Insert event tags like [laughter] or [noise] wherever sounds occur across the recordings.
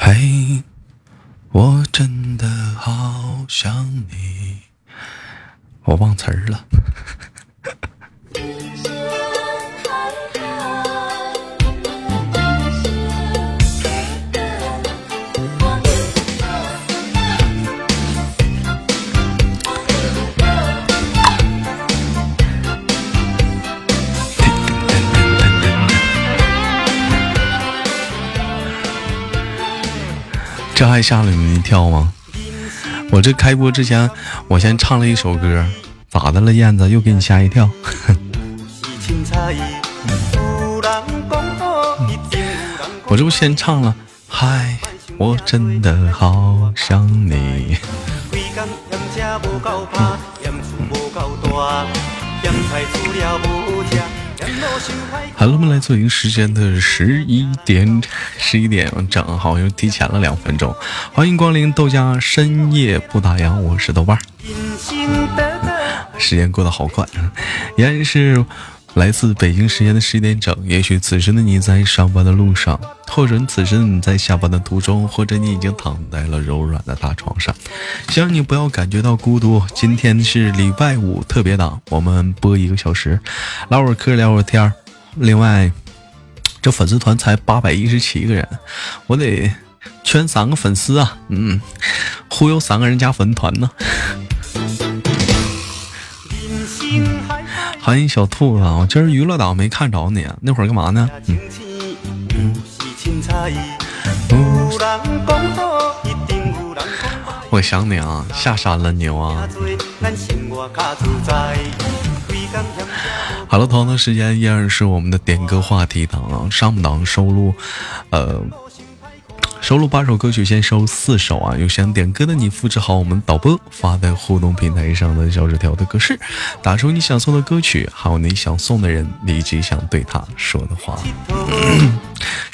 嘿，我真的好想你。我忘词儿了。这还吓了你一跳吗？我这开播之前，我先唱了一首歌，咋的了，燕子又给你吓一跳？[laughs] 我这不先唱了，嗨，我真的好想你。好了，我们来做一个时间的十一点，十一点整，好又提前了两分钟。欢迎光临豆家深夜不打烊，我是豆瓣。时间过得好快，依然是来自北京时间的十一点整。也许此时的你在上班的路上，或者此时你在下班的途中，或者你已经躺在了柔软的大床上。希望你不要感觉到孤独。今天是礼拜五特别档，我们播一个小时，唠会嗑，聊会天儿。另外，这粉丝团才八百一十七个人，我得圈三个粉丝啊！嗯，忽悠三个人加粉团呢。[laughs] 欢迎小兔子，我今儿娱乐岛没看着你，那会儿干嘛呢？我想你啊，下山了牛啊！好了，同样的时间依然是我们的点歌话题档啊，上半档收录，呃。收录八首歌曲，先收四首啊！有想点歌的你，复制好我们导播发在互动平台上的小纸条的格式，打出你想送的歌曲，还有你想送的人，以及想对他说的话。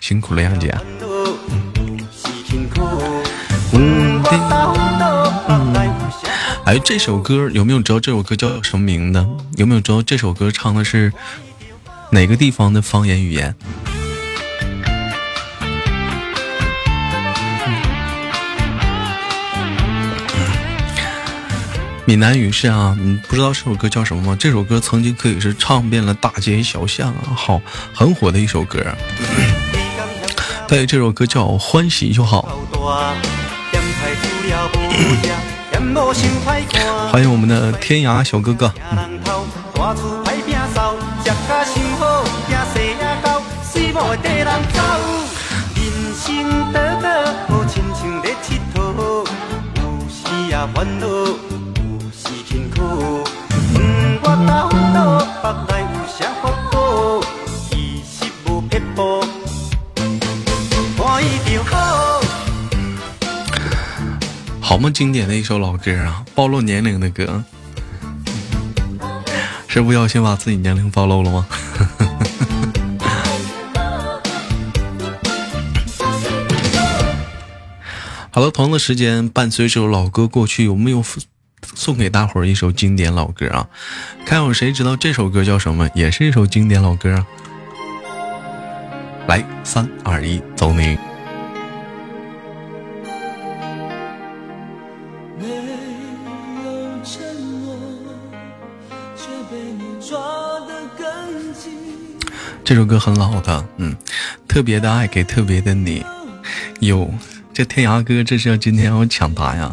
辛苦了，杨姐。哎，这首歌有没有知道这首歌叫什么名字？有没有知道这首歌唱的是哪个地方的方言语言？闽南语是啊，你不知道这首歌叫什么吗？这首歌曾经可以是唱遍了大街小巷啊，好很火的一首歌。对，这首歌叫《欢喜就好》。[coughs] 欢迎我们的天涯小哥哥。好。么经典的一首老歌啊，暴露年龄的歌，[laughs] 是不小心把自己年龄暴露了吗？[laughs] [laughs] 好了，同样的时间，伴随这首老歌过去，有没有送给大伙儿一首经典老歌啊？看有谁知道这首歌叫什么？也是一首经典老歌啊！来，三二一，走你！这首歌很老的，嗯，特别的爱给特别的你，有。这天涯哥，这是要今天要抢答呀，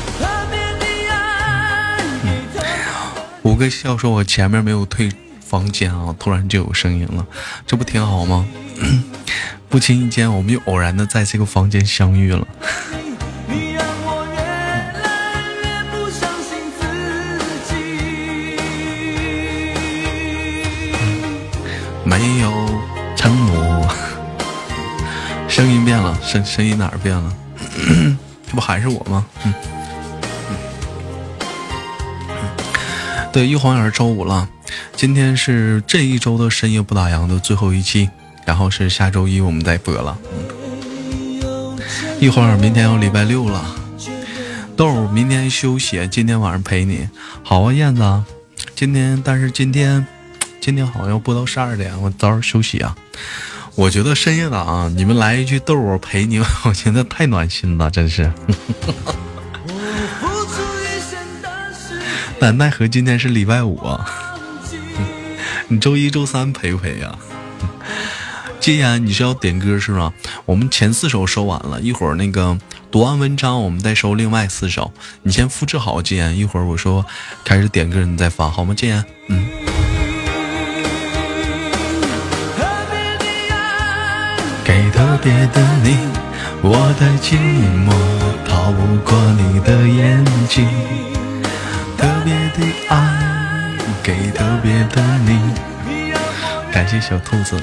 五个笑说：“我前面没有退房间啊，突然就有声音了，这不挺好吗？[coughs] 不经意间，我们又偶然的在这个房间相遇了。没有承诺，[laughs] 声音变了，声声音哪儿变了？” [coughs] 这不还是我吗？嗯，对，一晃眼周五了，今天是这一周的深夜不打烊的最后一期，然后是下周一我们再播了。一晃眼明天要礼拜六了，豆儿明天休息，今天晚上陪你。好啊，燕子，今天但是今天今天好像要播到十二点，我早点休息啊。我觉得深夜档你们来一句豆儿陪你，[laughs] 我觉得太暖心了，真是。但奈何今天是礼拜五啊，你周一周三陪不陪呀？既然你是要点歌是吧？我们前四首收完了，一会儿那个读完文章，我们再收另外四首。你先复制好，既然一会儿我说开始点歌，你再发好吗？既然，嗯。给特别的你，我的寂寞逃不过你的眼睛。特别的爱，给特别的你。感谢小兔子。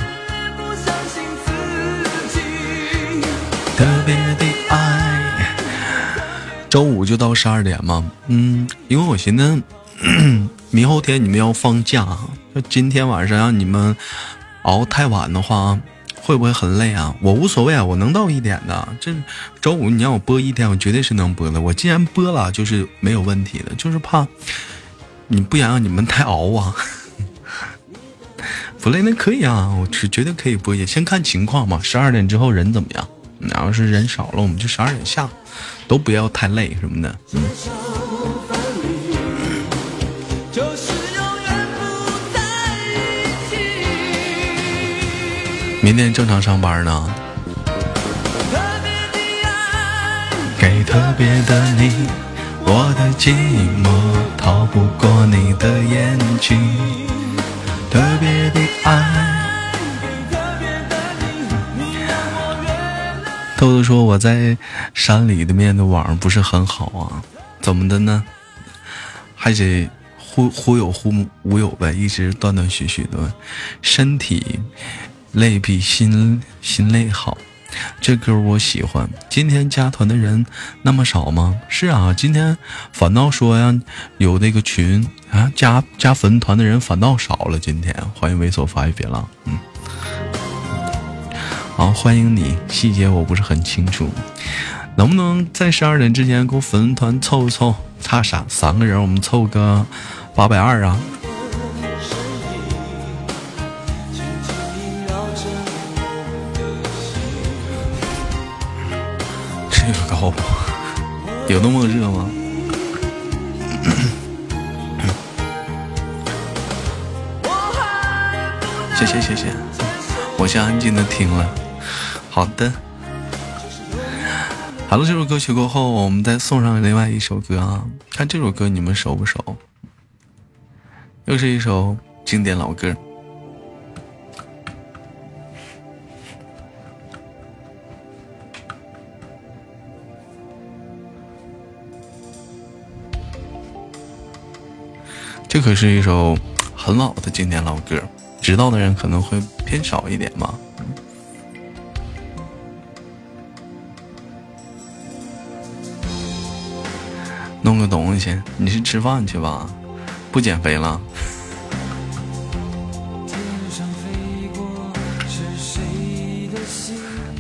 特别的爱。周五就到十二点嘛？嗯，因为我寻思明后天你们要放假，就今天晚上让你们熬太晚的话。会不会很累啊？我无所谓啊，我能到一点的。这周五你让我播一天，我绝对是能播的。我既然播了，就是没有问题的，就是怕你不想让你们太熬啊。[laughs] 不累那可以啊，我是绝对可以播，也先看情况嘛。十二点之后人怎么样？你要是人少了，我们就十二点下，都不要太累什么的。嗯。明天正常上班呢。给特别的你，我的寂寞逃不过你的眼睛。特别的爱。豆豆说我在山里的面的网不是很好啊，怎么的呢？还得忽忽有忽无有呗，一直断断续续的，身体。累比心心累好，这歌我喜欢。今天加团的人那么少吗？是啊，今天反倒说呀，有那个群啊，加加粉团的人反倒少了。今天欢迎猥琐发育别浪，嗯，好，欢迎你。细节我不是很清楚，能不能在十二点之前给我粉团凑凑？差啥？三个人，我们凑个八百二啊。高不？有那么热吗？谢谢谢谢，我先安静的听了。好的，好了，这首歌曲过后，我们再送上另外一首歌啊。看这首歌你们熟不熟？又是一首经典老歌。这可是一首很老的经典老歌，知道的人可能会偏少一点吧。弄个东西，你是吃饭去吧？不减肥了？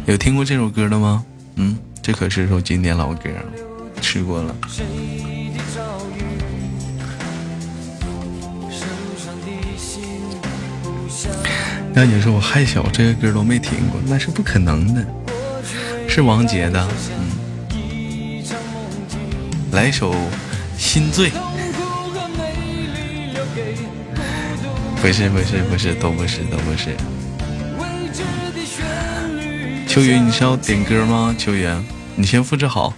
有听过这首歌的吗？嗯，这可是首经典老歌，吃过了。那你说我害小，这个歌都没听过，那是不可能的。是王杰的，嗯，来首《心醉》。不是不是不是，都不是都不是。秋雨，你是要点歌吗？秋雨，你先复制好，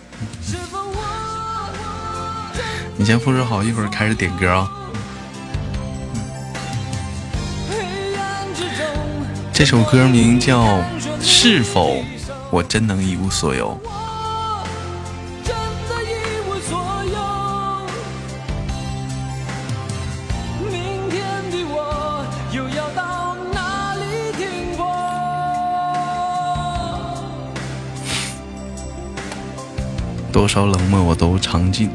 你先复制好，一会儿开始点歌啊。这首歌名叫《是否我真能一无所有》。多少冷漠我都尝尽。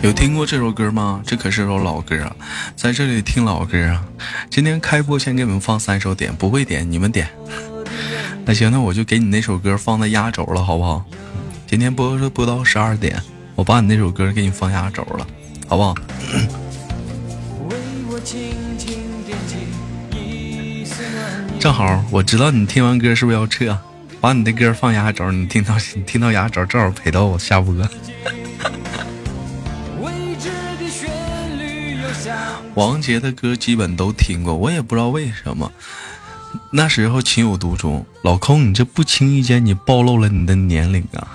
有听过这首歌吗？这可是首老歌啊，在这里听老歌啊。今天开播先给你们放三首，点不会点你们点。那行，那我就给你那首歌放在压轴了，好不好？今天播播到十二点，我把你那首歌给你放压轴了，好不好？正好我知道你听完歌是不是要撤？把你的歌放压轴，你听到你听到压轴，正好陪到我下播。王杰的歌基本都听过，我也不知道为什么。那时候情有独钟，老空，你这不经意间你暴露了你的年龄啊！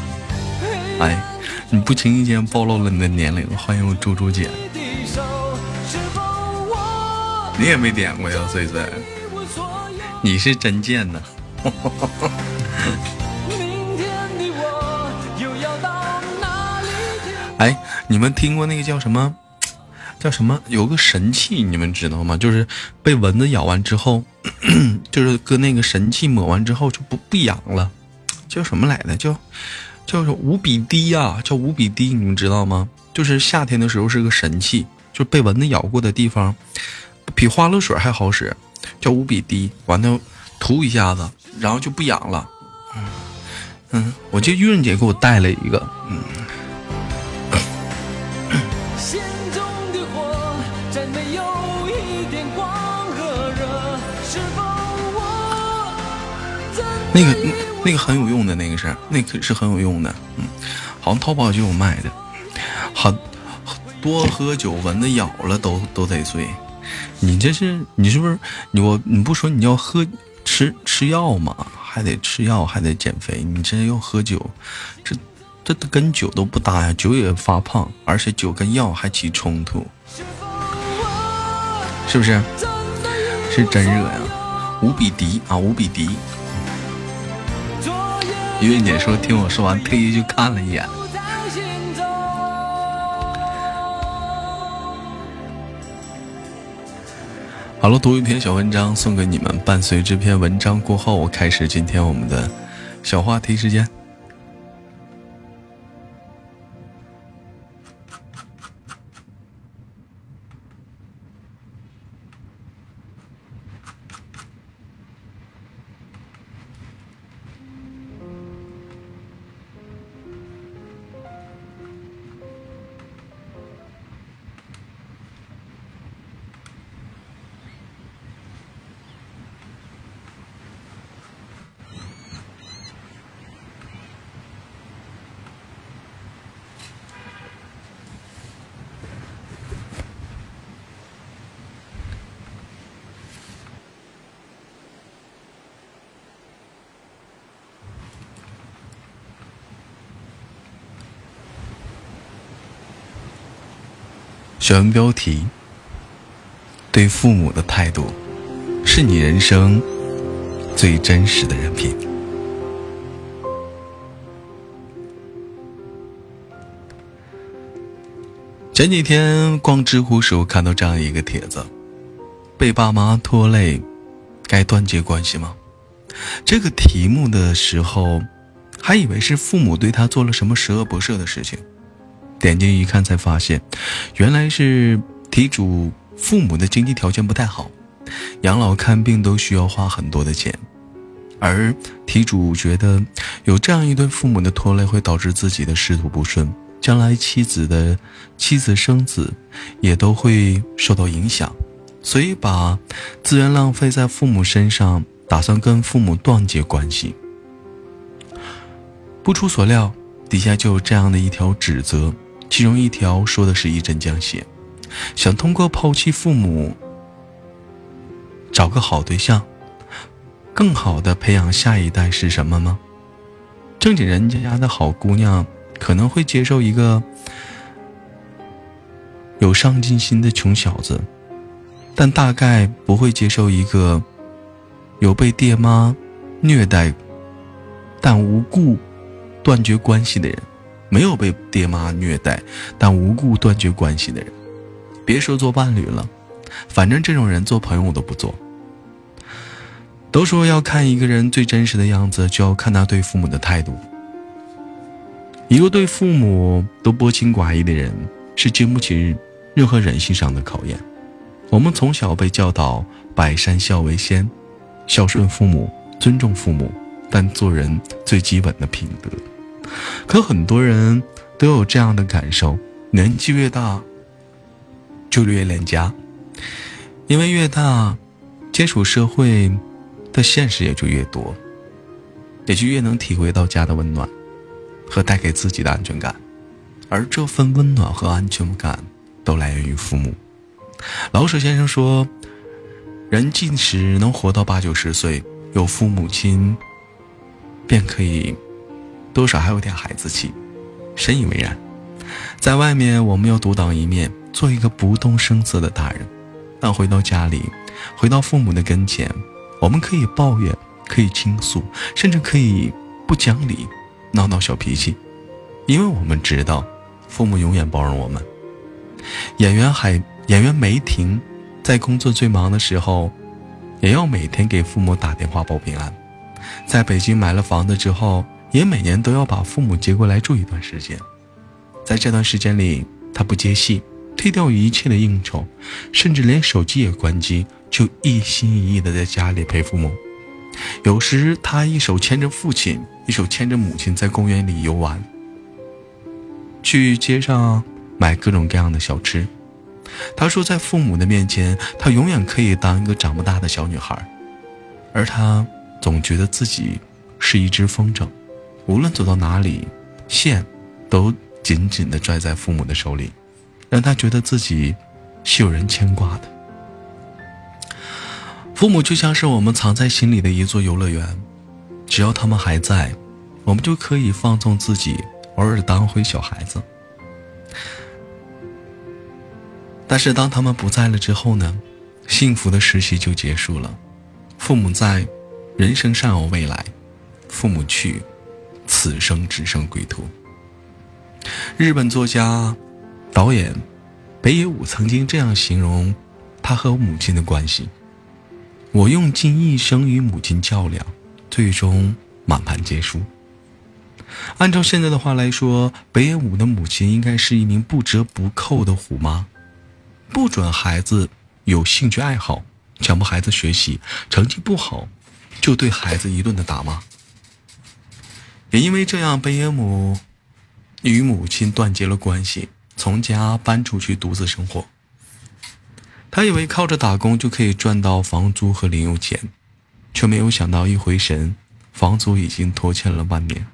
[laughs] 哎，你不经意间暴露了你的年龄。欢迎我猪猪姐，你也没点过呀，碎碎，你是真贱呐！[laughs] 哎，你们听过那个叫什么？叫什么？有个神器，你们知道吗？就是被蚊子咬完之后，[coughs] 就是搁那个神器抹完之后就不不痒了。叫什么来着？叫叫无比滴呀，叫无比滴，你们知道吗？就是夏天的时候是个神器，就被蚊子咬过的地方，比花露水还好使，叫无比滴。完了涂一下子，然后就不痒了。嗯，我记得玉润姐给我带了一个，嗯。那个那个很有用的那个是，那可是很有用的，嗯，好像淘宝就有卖的。很多喝酒蚊子咬了都都得碎，你这是你是不是你我你不说你要喝吃吃药吗？还得吃药还得减肥，你这又喝酒，这这跟酒都不搭呀，酒也发胖，而且酒跟药还起冲突，是不是？是真热呀，无比敌啊，无比敌。因为姐说听我说完，特意去看了一眼。好了，读一篇小文章送给你们。伴随这篇文章过后，我开始今天我们的小话题时间。选文标题：对父母的态度，是你人生最真实的人品。前几天逛知乎时，候看到这样一个帖子：被爸妈拖累，该断绝关系吗？这个题目的时候，还以为是父母对他做了什么十恶不赦的事情。点进一看，才发现，原来是题主父母的经济条件不太好，养老看病都需要花很多的钱，而题主觉得有这样一对父母的拖累，会导致自己的仕途不顺，将来妻子的妻子生子也都会受到影响，所以把资源浪费在父母身上，打算跟父母断绝关系。不出所料，底下就有这样的一条指责。其中一条说的是一针见血，想通过抛弃父母，找个好对象，更好的培养下一代是什么吗？正经人家家的好姑娘可能会接受一个有上进心的穷小子，但大概不会接受一个有被爹妈虐待但无故断绝关系的人。没有被爹妈虐待，但无故断绝关系的人，别说做伴侣了，反正这种人做朋友我都不做。都说要看一个人最真实的样子，就要看他对父母的态度。一个对父母都薄情寡义的人，是经不起任何人性上的考验。我们从小被教导“百善孝为先”，孝顺父母，尊重父母，但做人最基本的品德。可很多人都有这样的感受：年纪越大，就越恋家，因为越大，接触社会的现实也就越多，也就越能体会到家的温暖。和带给自己的安全感，而这份温暖和安全感都来源于父母。老舍先生说：“人即使能活到八九十岁，有父母亲，便可以多少还有点孩子气。”深以为然。在外面，我们要独当一面，做一个不动声色的大人；但回到家里，回到父母的跟前，我们可以抱怨，可以倾诉，甚至可以不讲理。闹闹小脾气，因为我们知道，父母永远包容我们。演员海演员梅婷，在工作最忙的时候，也要每天给父母打电话报平安。在北京买了房子之后，也每年都要把父母接过来住一段时间。在这段时间里，他不接戏，推掉一切的应酬，甚至连手机也关机，就一心一意的在家里陪父母。有时他一手牵着父亲，一手牵着母亲，在公园里游玩，去街上买各种各样的小吃。他说，在父母的面前，他永远可以当一个长不大的小女孩，而他总觉得自己是一只风筝，无论走到哪里，线都紧紧地拽在父母的手里，让他觉得自己是有人牵挂的。父母就像是我们藏在心里的一座游乐园，只要他们还在，我们就可以放纵自己，偶尔当回小孩子。但是当他们不在了之后呢？幸福的时期就结束了。父母在，人生尚有未来；父母去，此生只剩归途。日本作家、导演北野武曾经这样形容他和母亲的关系。我用尽一生与母亲较量，最终满盘皆输。按照现在的话来说，北野武的母亲应该是一名不折不扣的虎妈，不准孩子有兴趣爱好，强迫孩子学习，成绩不好就对孩子一顿的打骂。也因为这样，北野武与母亲断绝了关系，从家搬出去独自生活。他以为靠着打工就可以赚到房租和零用钱，却没有想到一回神，房租已经拖欠了半年。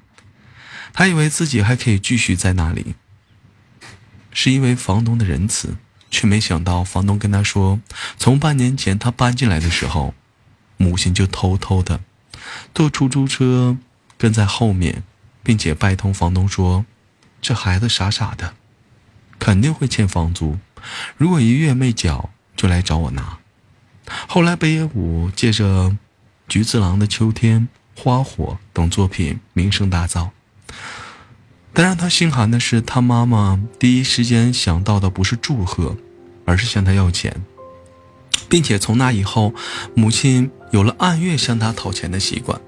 他以为自己还可以继续在那里，是因为房东的仁慈，却没想到房东跟他说，从半年前他搬进来的时候，母亲就偷偷的坐出租车跟在后面，并且拜托房东说，这孩子傻傻的，肯定会欠房租，如果一月没缴。就来找我拿。后来北野武借着菊次郎的《秋天》《花火》等作品名声大噪，但让他心寒的是，他妈妈第一时间想到的不是祝贺，而是向他要钱，并且从那以后，母亲有了按月向他讨钱的习惯。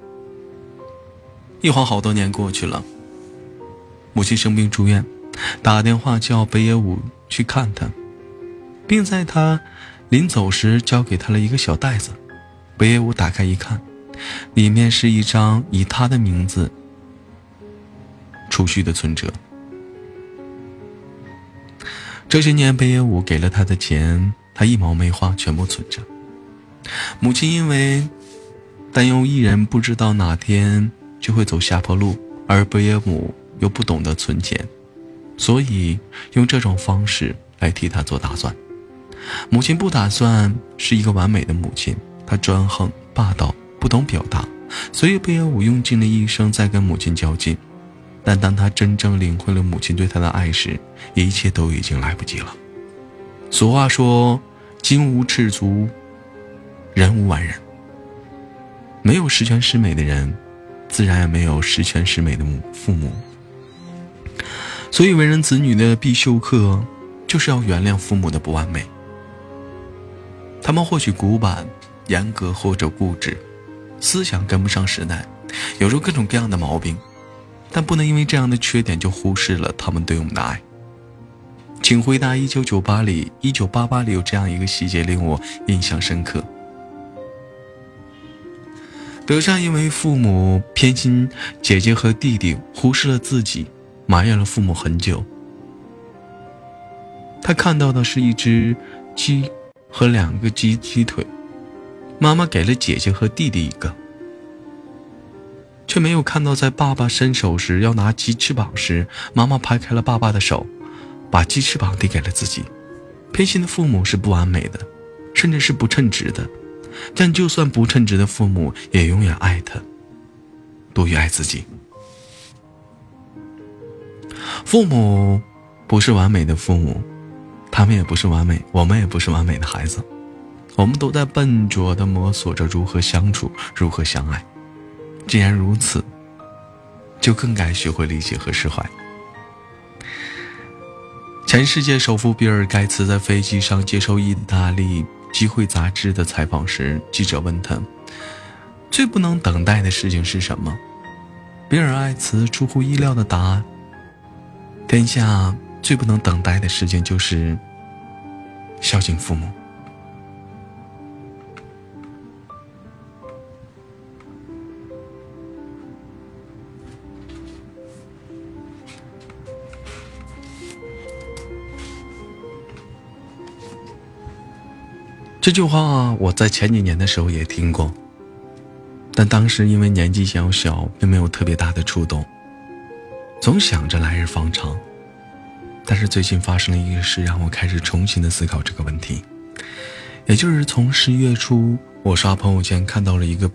一晃好多年过去了，母亲生病住院，打电话叫北野武去看他。并在他临走时交给他了一个小袋子，北野武打开一看，里面是一张以他的名字储蓄的存折。这些年，北野武给了他的钱，他一毛没花，全部存着。母亲因为担忧一人不知道哪天就会走下坡路，而贝耶姆又不懂得存钱，所以用这种方式来替他做打算。母亲不打算是一个完美的母亲，她专横霸道，不懂表达，所以贝耶姆用尽了一生在跟母亲较劲。但当他真正领会了母亲对他的爱时，一切都已经来不及了。俗话说：“金无赤足，人无完人。”没有十全十美的人，自然也没有十全十美的母父母。所以，为人子女的必修课，就是要原谅父母的不完美。他们或许古板、严格或者固执，思想跟不上时代，有着各种各样的毛病，但不能因为这样的缺点就忽视了他们对我们的爱。请回答：一九九八里，一九八八里有这样一个细节令我印象深刻。德善因为父母偏心姐姐和弟弟，忽视了自己，埋怨了父母很久。他看到的是一只鸡和两个鸡鸡腿，妈妈给了姐姐和弟弟一个，却没有看到在爸爸伸手时要拿鸡翅膀时，妈妈拍开了爸爸的手。把鸡翅膀递给了自己，偏心的父母是不完美的，甚至是不称职的，但就算不称职的父母，也永远爱他，多于爱自己。父母不是完美的父母，他们也不是完美，我们也不是完美的孩子，我们都在笨拙的摸索着如何相处，如何相爱。既然如此，就更该学会理解和释怀。前世界首富比尔·盖茨在飞机上接受意大利《机会》杂志的采访时，记者问他：“最不能等待的事情是什么？”比尔·艾茨出乎意料的答案：“天下最不能等待的事情就是孝敬父母。”这句话我在前几年的时候也听过，但当时因为年纪小小，并没有特别大的触动，总想着来日方长。但是最近发生了一个事，让我开始重新的思考这个问题。也就是从十一月初，我刷朋友圈看到了一个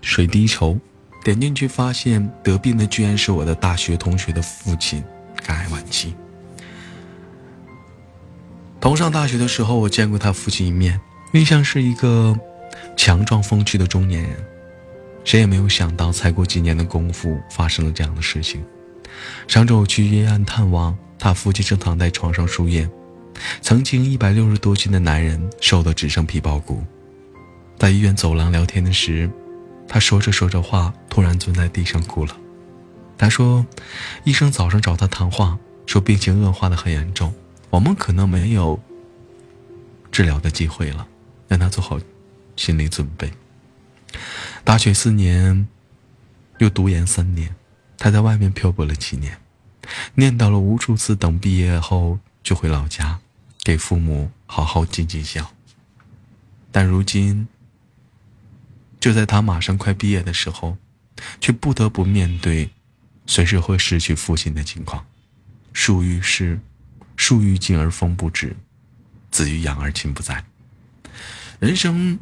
水滴筹，点进去发现得病的居然是我的大学同学的父亲，肝癌晚期。同上大学的时候，我见过他父亲一面，印象是一个强壮风趣的中年人。谁也没有想到，才过几年的功夫，发生了这样的事情。上周我去医院探望，他父亲正躺在床上输液。曾经一百六十多斤的男人，瘦得只剩皮包骨。在医院走廊聊天的时，他说着说着话，突然蹲在地上哭了。他说，医生早上找他谈话，说病情恶化的很严重。我们可能没有治疗的机会了，让他做好心理准备。大学四年，又读研三年，他在外面漂泊了七年，念叨了无数次，等毕业后就回老家，给父母好好尽尽孝。但如今，就在他马上快毕业的时候，却不得不面对随时会失去父亲的情况，属于是。树欲静而风不止，子欲养而亲不在。人生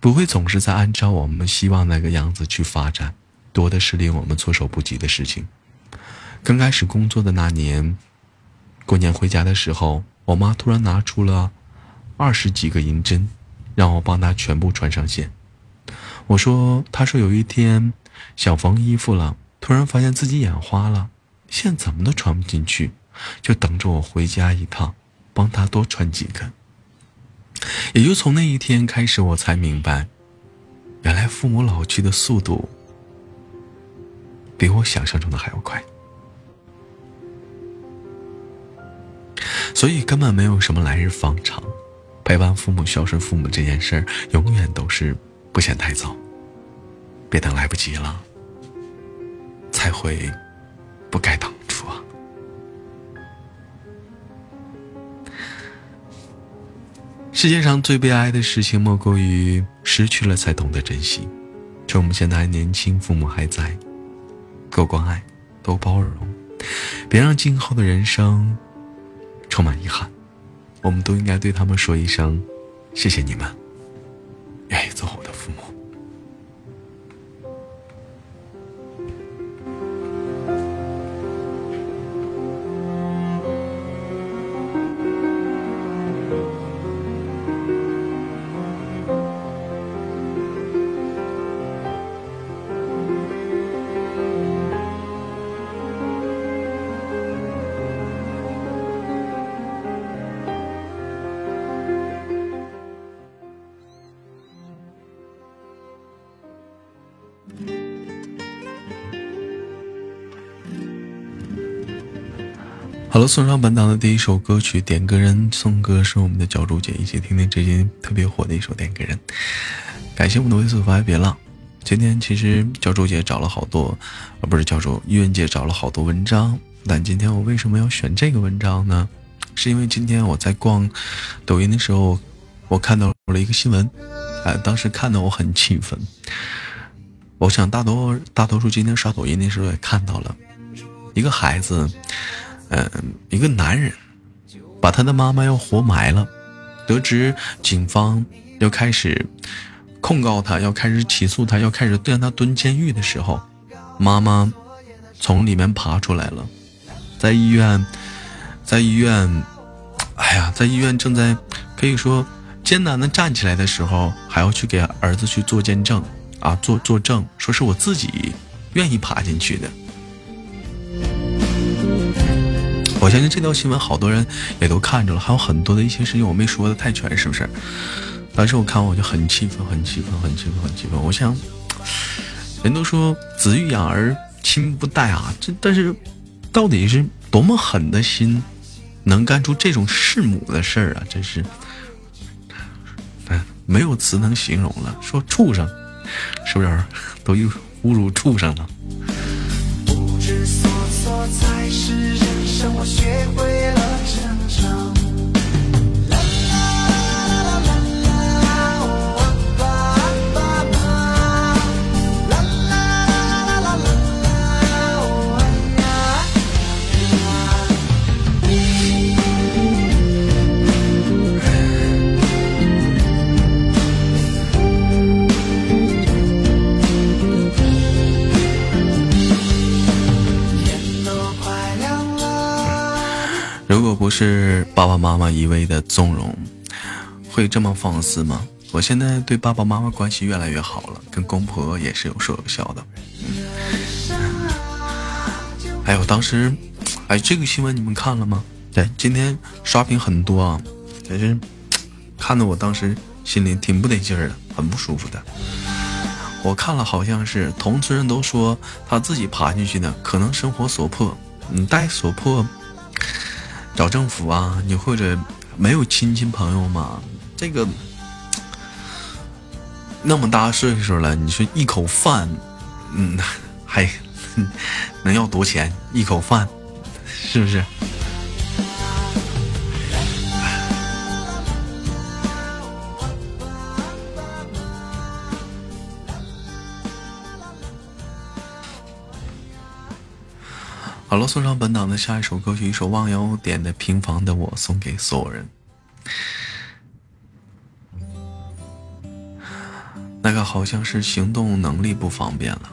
不会总是在按照我们希望那个样子去发展，多的是令我们措手不及的事情。刚开始工作的那年，过年回家的时候，我妈突然拿出了二十几个银针，让我帮她全部穿上线。我说：“她说有一天想缝衣服了，突然发现自己眼花了，线怎么都穿不进去。”就等着我回家一趟，帮他多穿几个。也就从那一天开始，我才明白，原来父母老去的速度比我想象中的还要快。所以根本没有什么来日方长，陪伴父母、孝顺父母这件事儿，永远都是不嫌太早。别等来不及了，才会不该等。世界上最悲哀的事情，莫过于失去了才懂得珍惜。趁我们现在还年轻，父母还在，多关爱，多包容，别让今后的人生充满遗憾。我们都应该对他们说一声：谢谢你们，送上本档的第一首歌曲，点歌人送歌是我们的教主姐，一起听听最近特别火的一首点歌人。感谢我们的微速发别浪。今天其实教主姐找了好多，啊不是教主，玉文姐找了好多文章，但今天我为什么要选这个文章呢？是因为今天我在逛抖音的时候，我看到了一个新闻，哎，当时看的我很气愤。我想大多大多数今天刷抖音的时候也看到了，一个孩子。嗯，一个男人把他的妈妈要活埋了，得知警方要开始控告他，要开始起诉他，要开始让他蹲监狱的时候，妈妈从里面爬出来了，在医院，在医院，哎呀，在医院正在可以说艰难的站起来的时候，还要去给儿子去做见证啊，做作证，说是我自己愿意爬进去的。我相信这条新闻好多人也都看着了，还有很多的一些事情我没说的太全，是不是？当时我看我就很气愤，很气愤，很气愤，很气愤。我想，人都说子欲养而亲不待啊，这但是到底是多么狠的心，能干出这种弑母的事儿啊？真是，没有词能形容了。说畜生，是不是都又 [laughs] 侮辱畜生了？不知所措才是人我学会了不是爸爸妈妈一味的纵容，会这么放肆吗？我现在对爸爸妈妈关系越来越好了，跟公婆也是有说有笑的。哎呦当时，哎，这个新闻你们看了吗？对，今天刷屏很多啊，但是看得我当时心里挺不得劲儿的，很不舒服的。我看了，好像是同村人都说他自己爬进去的，可能生活所迫，嗯，带所迫。找政府啊，你或者没有亲戚朋友吗？这个那么大岁数了，你说一口饭，嗯，还 [laughs] 能要多钱？一口饭，是不是？好了，送上本档的下一首歌曲，一首忘忧点的《平房的我》，送给所有人。那个好像是行动能力不方便了，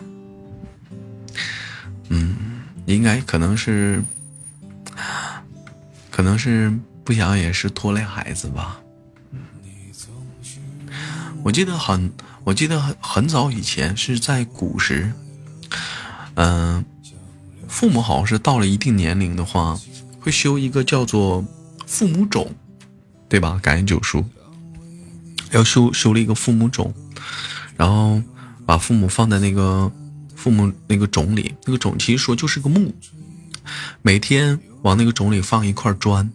嗯，应该可能是，可能是不想也是拖累孩子吧。我记得很，我记得很很早以前是在古时，嗯。父母好像是到了一定年龄的话，会修一个叫做父母冢，对吧？感恩九叔要修修了一个父母冢，然后把父母放在那个父母那个冢里，那个冢其实说就是个墓，每天往那个冢里放一块砖，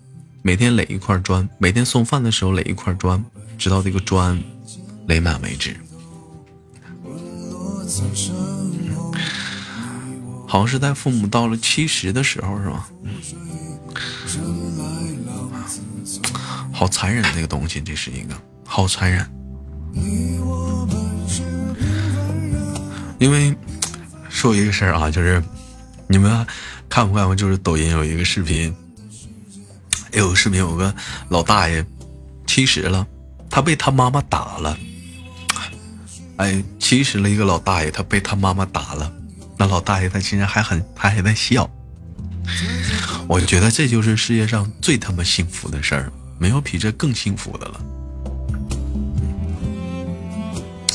每天垒一块砖，每天送饭的时候垒一块砖，直到这个砖垒满为止。好像是在父母到了七十的时候，是吧？好残忍，这个东西，这是一个好残忍。因为说一个事儿啊，就是你们看不看过？就是抖音有一个视频，有个视频，有个老大爷七十了，他被他妈妈打了。哎，七十了一个老大爷，他被他妈妈打了。那老大爷他竟然还很，他还在笑。我觉得这就是世界上最他妈幸福的事儿，没有比这更幸福的了。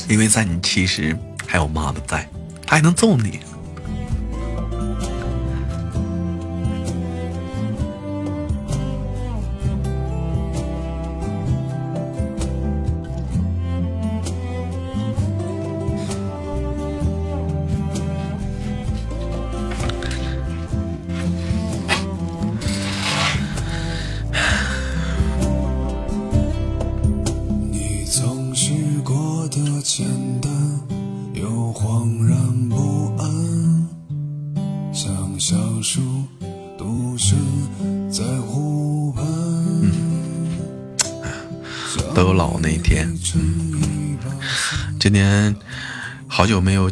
因为在你其实还有妈妈在，他还能揍你。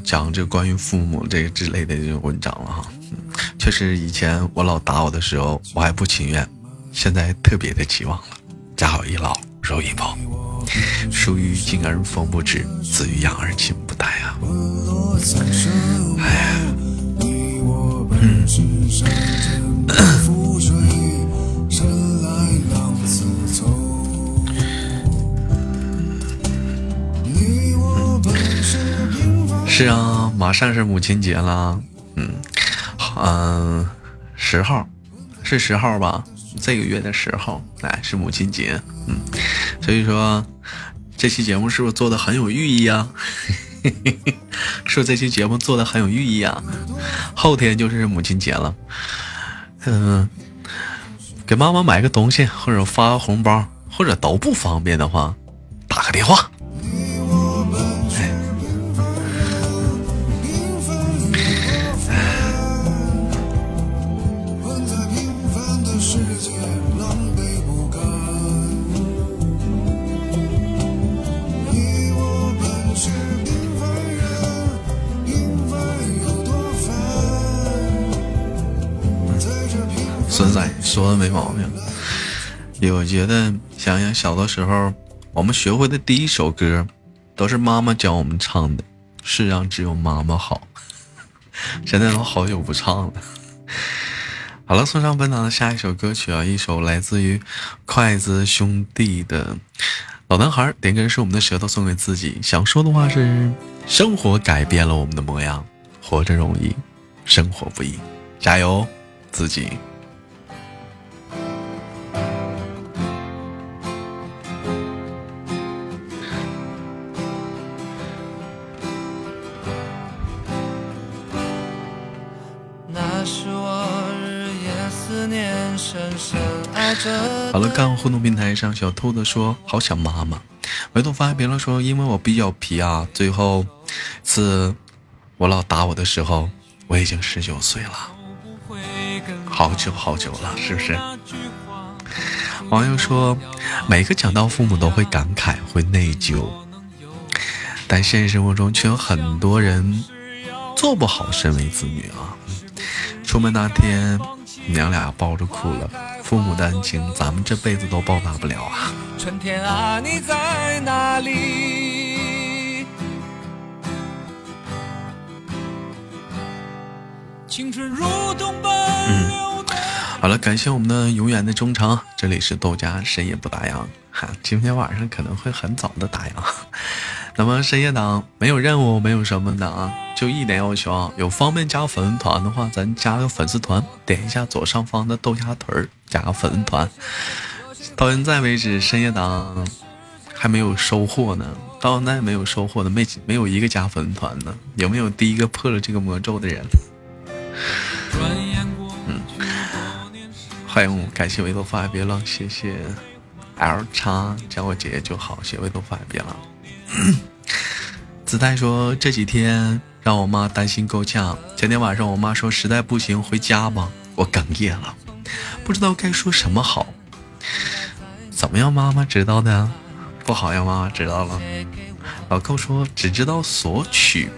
讲这关于父母这个之类的这种文章了哈。确实，以前我老打我的时候，我还不情愿，现在特别的期望了。家好一老，如一宝，树欲静而风不止，子欲养而亲不待啊。哎，嗯。是啊，马上是母亲节了，嗯，嗯，十号，是十号吧？这个月的十号，哎，是母亲节，嗯，所以说这期节目是不是做的很有寓意啊？[laughs] 是不是这期节目做的很有寓意啊？后天就是母亲节了，嗯，给妈妈买个东西，或者发个红包，或者都不方便的话，打个电话。说的没毛病。我觉得想想小的时候，我们学会的第一首歌，都是妈妈教我们唱的。世上只有妈妈好。现在都好久不唱了。好了，送上本档的下一首歌曲啊，一首来自于筷子兄弟的《老男孩》。点歌是我们的舌头送给自己，想说的话是：生活改变了我们的模样，活着容易，生活不易，加油，自己。刚，互动平台上，小兔子说好想妈妈。唯独发评论说，因为我比较皮啊。最后次我老打我的时候，我已经十九岁了，好久好久了，是不是？网友说，每个讲到父母都会感慨，会内疚，但现实生活中却有很多人做不好身为子女啊。出门那天，娘俩抱着哭了。父母的恩情，咱们这辈子都报答不了啊！春天啊，你在哪里？青春如东嗯，好了，感谢我们的永远的忠诚。这里是豆家谁也不打烊，哈，今天晚上可能会很早的打烊。那么深夜党没有任务，没有什么的啊，就一点要求啊，有方便加粉丝团的话，咱加个粉丝团，点一下左上方的豆芽腿儿，加个粉丝团。到现在为止，深夜党还没有收获呢，到现在没有收获的，没没有一个加粉丝团的，有没有第一个破了这个魔咒的人？嗯，欢迎，感谢维多发别浪，谢谢 L 叉叫我姐姐就好，谢谢维多发别浪。[coughs] 子泰说：“这几天让我妈担心够呛。前天晚上我妈说实在不行回家吧，我哽咽了，不知道该说什么好。怎么样，妈妈知道的？不好呀，妈妈知道了。老寇说只知道索取，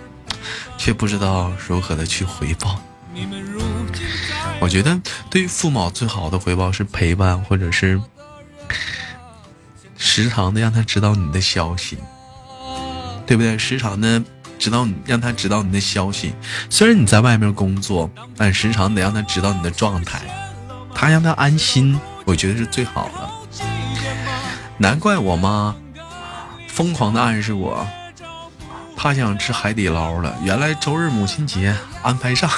却不知道如何的去回报。我觉得对于父母最好的回报是陪伴，或者是时常的让他知道你的消息。”对不对？时常的知道你，让他知道你的消息。虽然你在外面工作，但时常得让他知道你的状态，他让他安心，我觉得是最好的。难怪我妈疯狂的暗示我，她想吃海底捞了。原来周日母亲节安排上。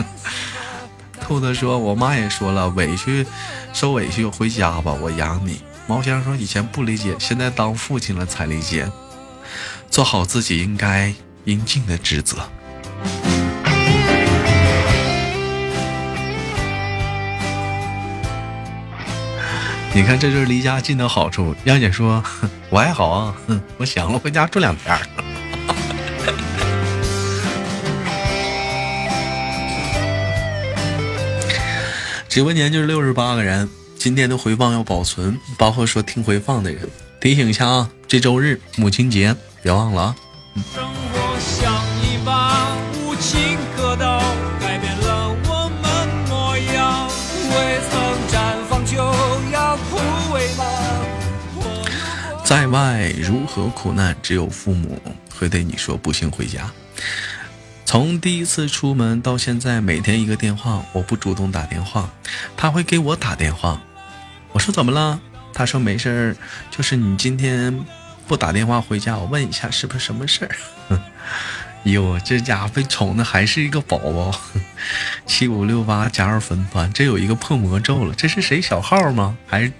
[laughs] 兔子说：“我妈也说了，委屈受委屈回家吧，我养你。”毛先生说：“以前不理解，现在当父亲了才理解。”做好自己应该应尽的职责。你看，这就是离家近的好处。杨姐说：“ [laughs] 我还好啊，[laughs] 我想了，回家住两天。”直播间就是六十八个人，今天的回放要保存，包括说听回放的人。提醒一下啊，这周日母亲节，别忘了啊。在外如何苦难，只有父母会对你说不行回家。从第一次出门到现在，每天一个电话，我不主动打电话，他会给我打电话。我说怎么了？他说没事儿，就是你今天不打电话回家，我问一下是不是什么事儿。[laughs] 哟，这家伙被宠的还是一个宝宝。[laughs] 七五六八加入粉团，这有一个破魔咒了，这是谁小号吗？还是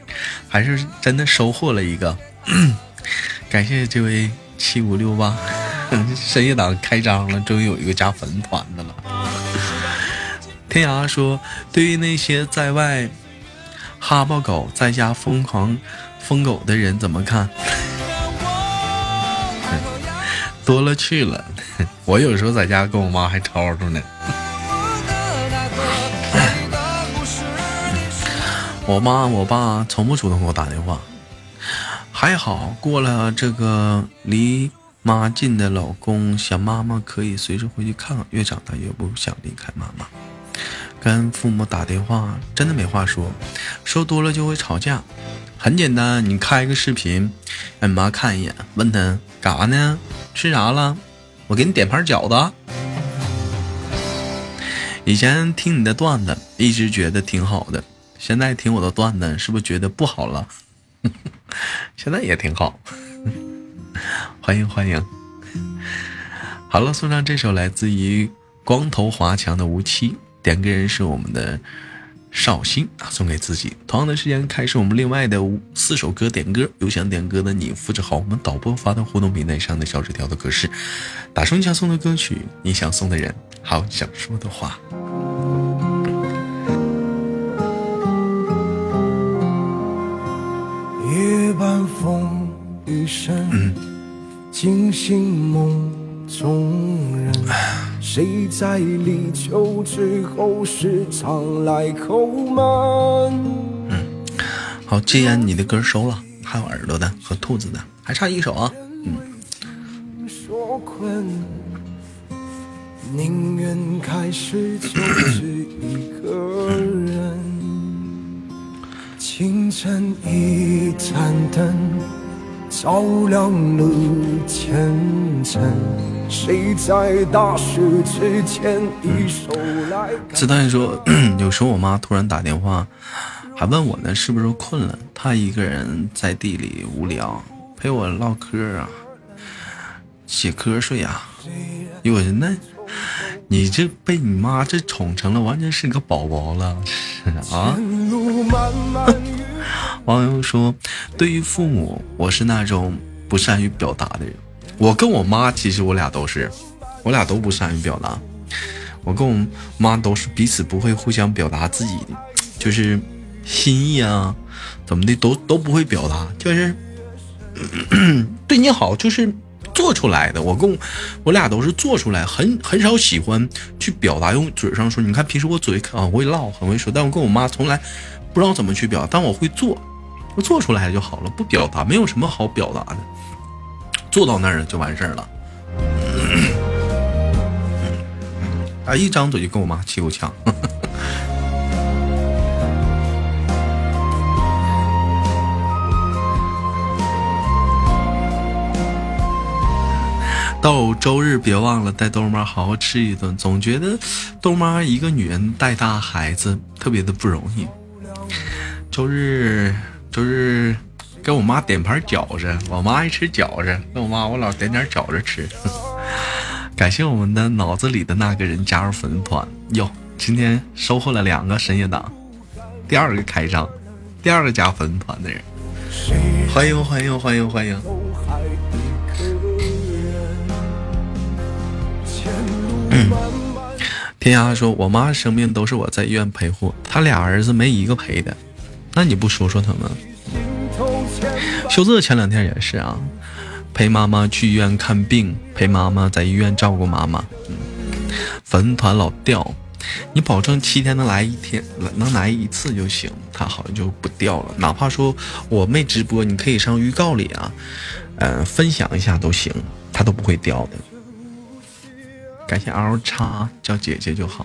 还是真的收获了一个？[clears throat] 感谢这位七五六八 [laughs] 深夜党开张了，终于有一个加粉团的了。天涯说，对于那些在外哈巴狗，在家疯狂疯狗的人怎么看？多了去了，[laughs] 我有时候在家跟我妈还吵吵呢。[laughs] 我妈我爸从不主动给我打电话，还好过了这个离妈近的老公，想妈妈可以随时回去看看。越长大越不想离开妈妈，跟父母打电话真的没话说，说多了就会吵架。很简单，你开个视频，让你妈看一眼，问她干啥呢？吃啥了？我给你点盘饺子。以前听你的段子，一直觉得挺好的，现在听我的段子，是不是觉得不好了？[laughs] 现在也挺好。[laughs] 欢迎欢迎。好了，送上这首来自于光头华强的《无期》，点歌人是我们的。绍兴啊，送给自己。同样的时间开始我们另外的四首歌点歌，有想点歌的你复制好我们导播发到互动平台上的小纸条的格式，打出你想送的歌曲，你想送的人，还有想说的话。夜半风雨声，惊醒梦中人。谁在立秋之后时常来叩门？嗯，好，既然你的歌收了，还有耳朵的和兔子的，还差一首啊。嗯。说困，宁愿开始就只一个人。清晨一盏灯。照亮了前程。谁在大雪之前一手来？子弹说，[clears throat] 有时候我妈突然打电话，还问我呢，是不是困了？她一个人在地里无聊，陪我唠嗑啊，写瞌睡啊。哟，那，你这被你妈这宠成了，完全是个宝宝了 [laughs] 啊！[laughs] 网友说：“对于父母，我是那种不善于表达的人。我跟我妈其实我俩都是，我俩都不善于表达。我跟我妈都是彼此不会互相表达自己的，就是心意啊，怎么的都都不会表达，就是 [coughs] 对你好，就是做出来的。我跟我我俩都是做出来，很很少喜欢去表达，用嘴上说。你看平时我嘴很会唠，很会说，但我跟我妈从来不知道怎么去表达，但我会做。”做出来就好了，不表达没有什么好表达的，坐到那儿了就完事儿了。啊，一张嘴就跟我妈气够呛。[laughs] 到周日别忘了带豆妈好好吃一顿，总觉得豆妈一个女人带大孩子特别的不容易。周日。周日给我妈点盘饺子，我妈爱吃饺子，跟我妈我老点点饺子吃。[laughs] 感谢我们的脑子里的那个人加入粉丝团哟，今天收获了两个深夜党，第二个开张，第二个加粉丝团的人，欢迎欢迎欢迎欢迎。天涯说，我妈生病都是我在医院陪护，她俩儿子没一个陪的，那你不说说他们？秀子前两天也是啊，陪妈妈去医院看病，陪妈妈在医院照顾妈妈。嗯，粉团老掉，你保证七天能来一天，能来一次就行，他好像就不掉了。哪怕说我没直播，你可以上预告里啊，嗯，分享一下都行，他都不会掉的。感谢 L 叉叫姐姐就好。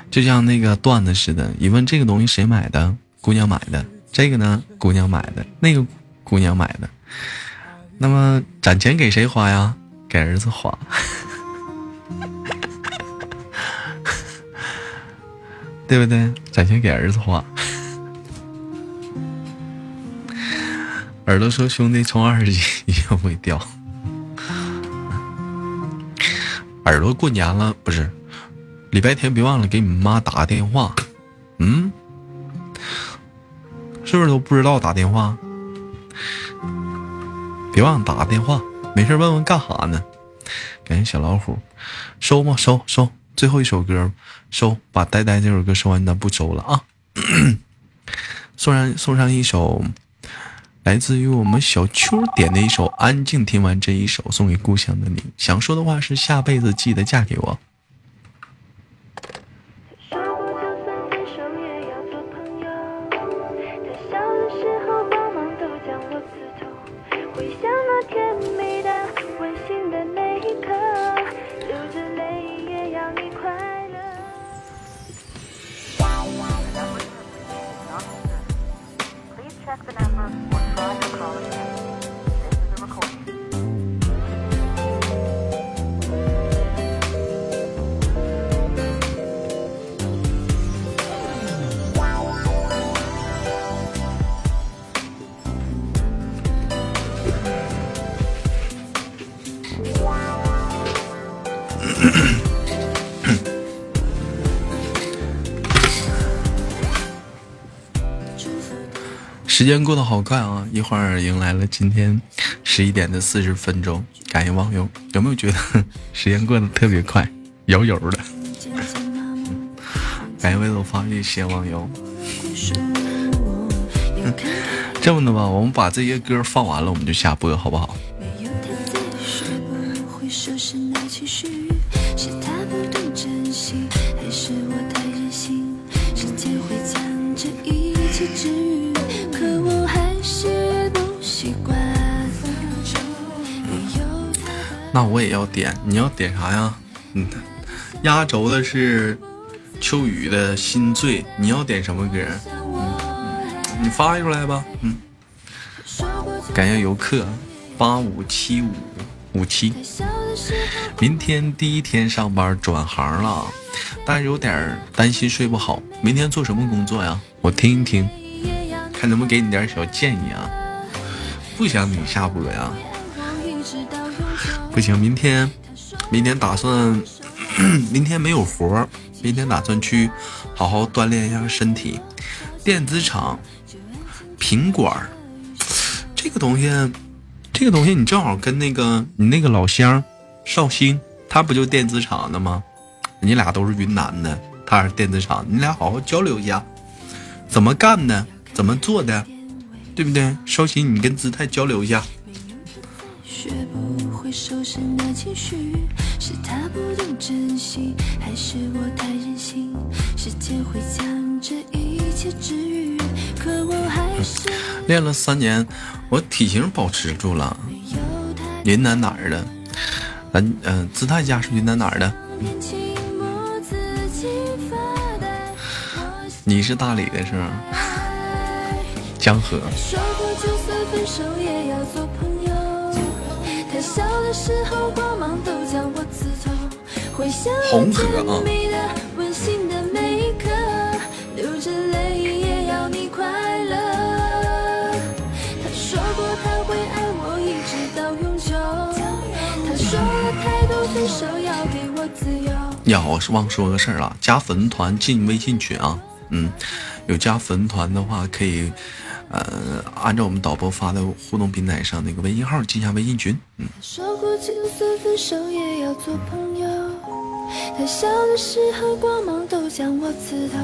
就像那个段子似的，一问这个东西谁买的，姑娘买的；这个呢，姑娘买的；那个姑娘买的。那么攒钱给谁花呀？给儿子花。[laughs] 对不对？攒钱给儿子花。耳朵说：“兄弟，充二十级一定会掉。”耳朵过年了，不是？礼拜天别忘了给你妈打个电话。嗯，是不是都不知道打电话？别忘了打个电话。没事问问干哈呢？感谢小老虎，收吗？收收。最后一首歌。收，把呆呆这首歌收完，咱不收了啊！[clears throat] 送上送上一首来自于我们小秋点的一首《安静》，听完这一首，送给故乡的你。想说的话是：下辈子记得嫁给我。时间过得好快啊！一会儿迎来了今天十一点的四十分钟。感谢网友，有没有觉得 [laughs] 时间过得特别快，油油的？感谢为我发谢谢网友。[laughs] 这么的吧，我们把这些歌放完了，我们就下播，好不好？点，你要点啥呀？嗯，压轴的是秋雨的心醉，你要点什么歌？你发出来吧。嗯，感谢游客八五七五五七。明天第一天上班转行了，但是有点担心睡不好。明天做什么工作呀？我听一听，看能不能给你点小建议啊。不想你下播呀。不行，明天，明天打算，[clears throat] 明天没有活儿明天打算去好好锻炼一下身体。电子厂，品管这个东西，这个东西你正好跟那个你那个老乡绍兴，他不就电子厂的吗？你俩都是云南的，他是电子厂，你俩好好交流一下，怎么干的，怎么做的，对不对？绍兴，你跟姿态交流一下。受伤的情绪，是他不懂珍惜，还是我太任性？时间会将这一切治愈，可我还是练了三年，我体型保持住了。云南哪儿的？咱嗯，姿态家是云南哪儿的？你是大理的是吗？[laughs] 江河。时候光芒都将我刺，回想红河美的温馨的一刻，流着泪也要你快乐。他说过他会爱我一直到永久，他说了太多分手要给我自由。呀，我是忘说个事儿了，加粉团进微信群啊，嗯，有加粉团的话可以。呃按照我们导播发的互动平台上那个微信号进下微信群。嗯。他笑的时候，光芒都将我刺透。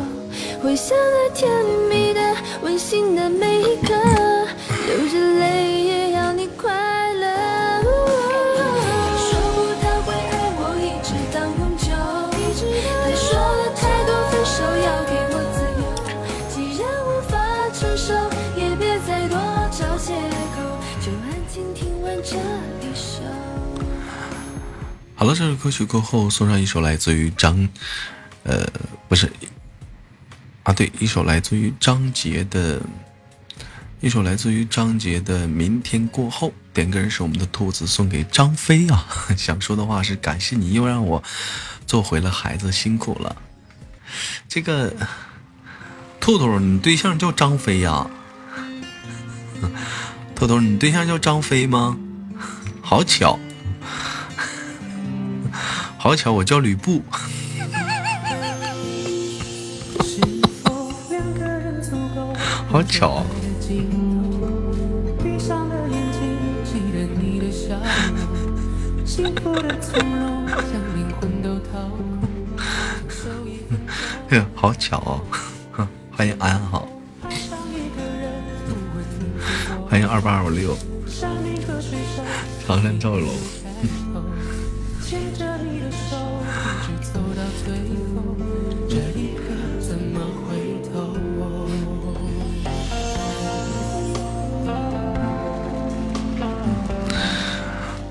回想那甜蜜的、温馨的每一刻，流着泪也要你快乐。好了，这首歌曲过后，送上一首来自于张，呃，不是，啊，对，一首来自于张杰的，一首来自于张杰的《明天过后》。点歌人是我们的兔子，送给张飞啊。[laughs] 想说的话是感谢你又让我做回了孩子，辛苦了。这个兔兔，你对象叫张飞呀？[laughs] 兔兔，你对象叫张飞吗？好巧。好巧，我叫吕布。好巧。好巧哦！[laughs] 欢迎安安好，欢迎二八二五六，长山赵龙。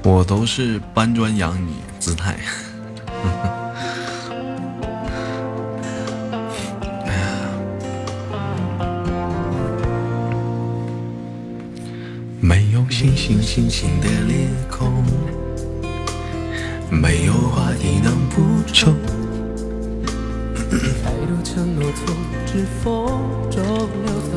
我都是搬砖养你姿态，[laughs] 没有星星星星的裂空，没有话题能补充。[coughs] 太多承诺从指缝中流走，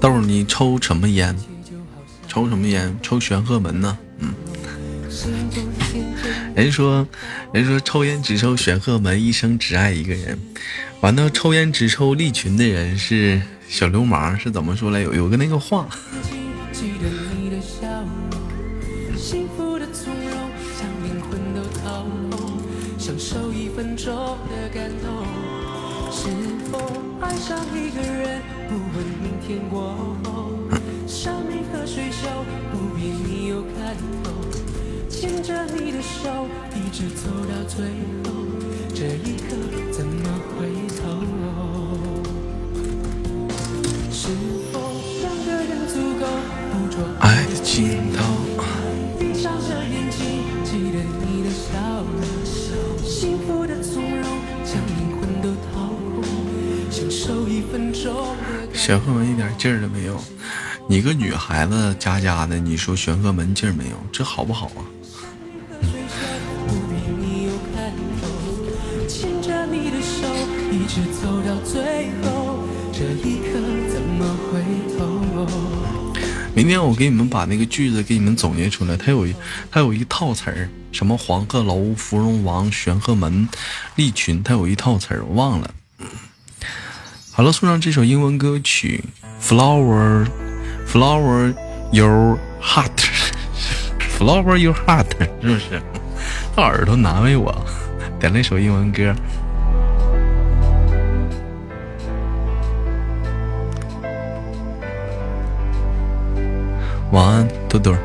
豆儿，你抽什么烟？抽什么烟？抽玄鹤门呢？嗯。人说，人说抽烟只抽玄鹤门，一生只爱一个人。完了，抽烟只抽利群的人是。小流氓是怎么说来？有有个那个话。是否爱上一个人不问明天过后？山明和水秀不比你有看头牵着你的手一直走到最后这一刻怎么回头？玄鹤门一点劲儿都没有，你个女孩子家家的，你说玄鹤门劲儿没有，这好不好啊？明天我给你们把那个句子给你们总结出来，它有它有一套词儿，什么黄鹤楼、芙蓉王、玄鹤门、利群，它有一套词儿，我忘了。好了，送上这首英文歌曲《Flower Flower Your Heart》，Flower Your Heart，是不是？他耳朵难为我，点了一首英文歌。晚安，豆豆。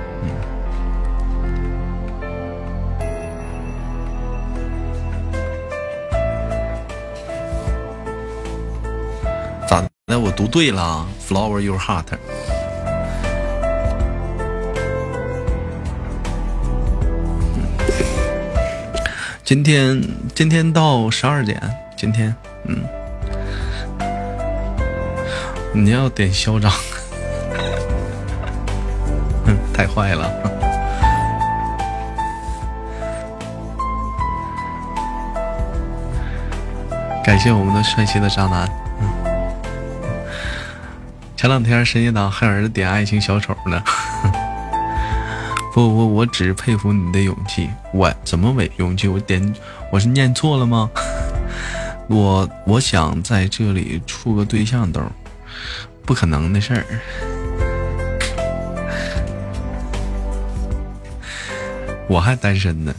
我读对了，Flower Your Heart。今天，今天到十二点。今天，嗯，你要点嚣张。[laughs] 太坏了！感谢我们的帅气的渣男。前两天深夜档还有人点爱情小丑呢。[laughs] 不不，我只是佩服你的勇气。我怎么伪勇气？我点我是念错了吗？[laughs] 我我想在这里处个对象都不可能的事儿。[laughs] 我还单身呢。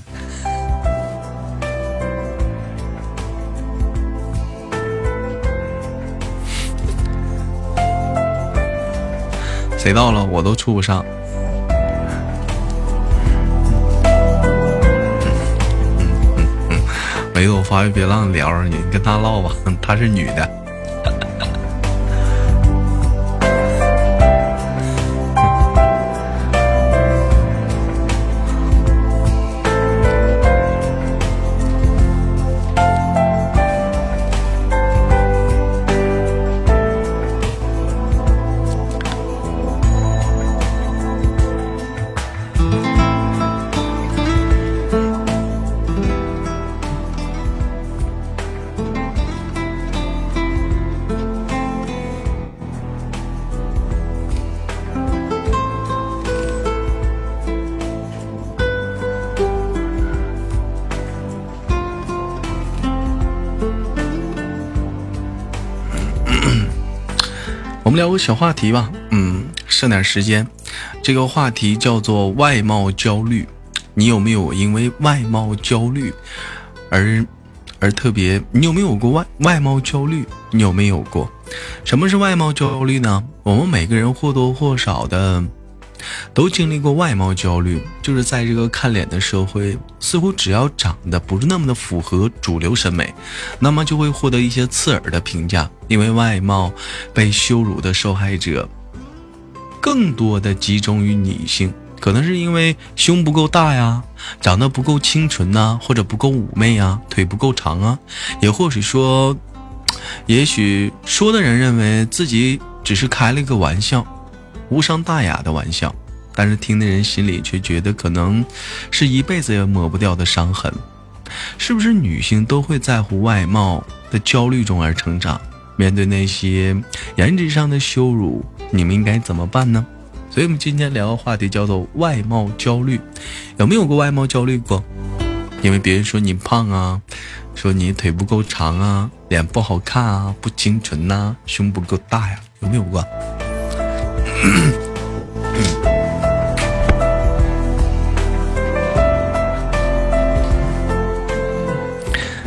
谁到了我都处不上。没有，发微别浪聊你，你跟他唠吧，她是女的。聊小话题吧，嗯，剩点时间。这个话题叫做外貌焦虑。你有没有因为外貌焦虑而而特别？你有没有过外外貌焦虑？你有没有过？什么是外貌焦虑呢？我们每个人或多或少的。都经历过外貌焦虑，就是在这个看脸的社会，似乎只要长得不是那么的符合主流审美，那么就会获得一些刺耳的评价。因为外貌被羞辱的受害者，更多的集中于女性，可能是因为胸不够大呀，长得不够清纯呐，或者不够妩媚啊，腿不够长啊，也或许说，[tsk] 也许说的人认为自己只是开了一个玩笑。无伤大雅的玩笑，但是听的人心里却觉得可能是一辈子也抹不掉的伤痕。是不是女性都会在乎外貌的焦虑中而成长？面对那些颜值上的羞辱，你们应该怎么办呢？所以，我们今天聊的话题叫做外貌焦虑。有没有过外貌焦虑过？因为别人说你胖啊，说你腿不够长啊，脸不好看啊，不清纯呐，胸不够大呀，有没有过？[coughs]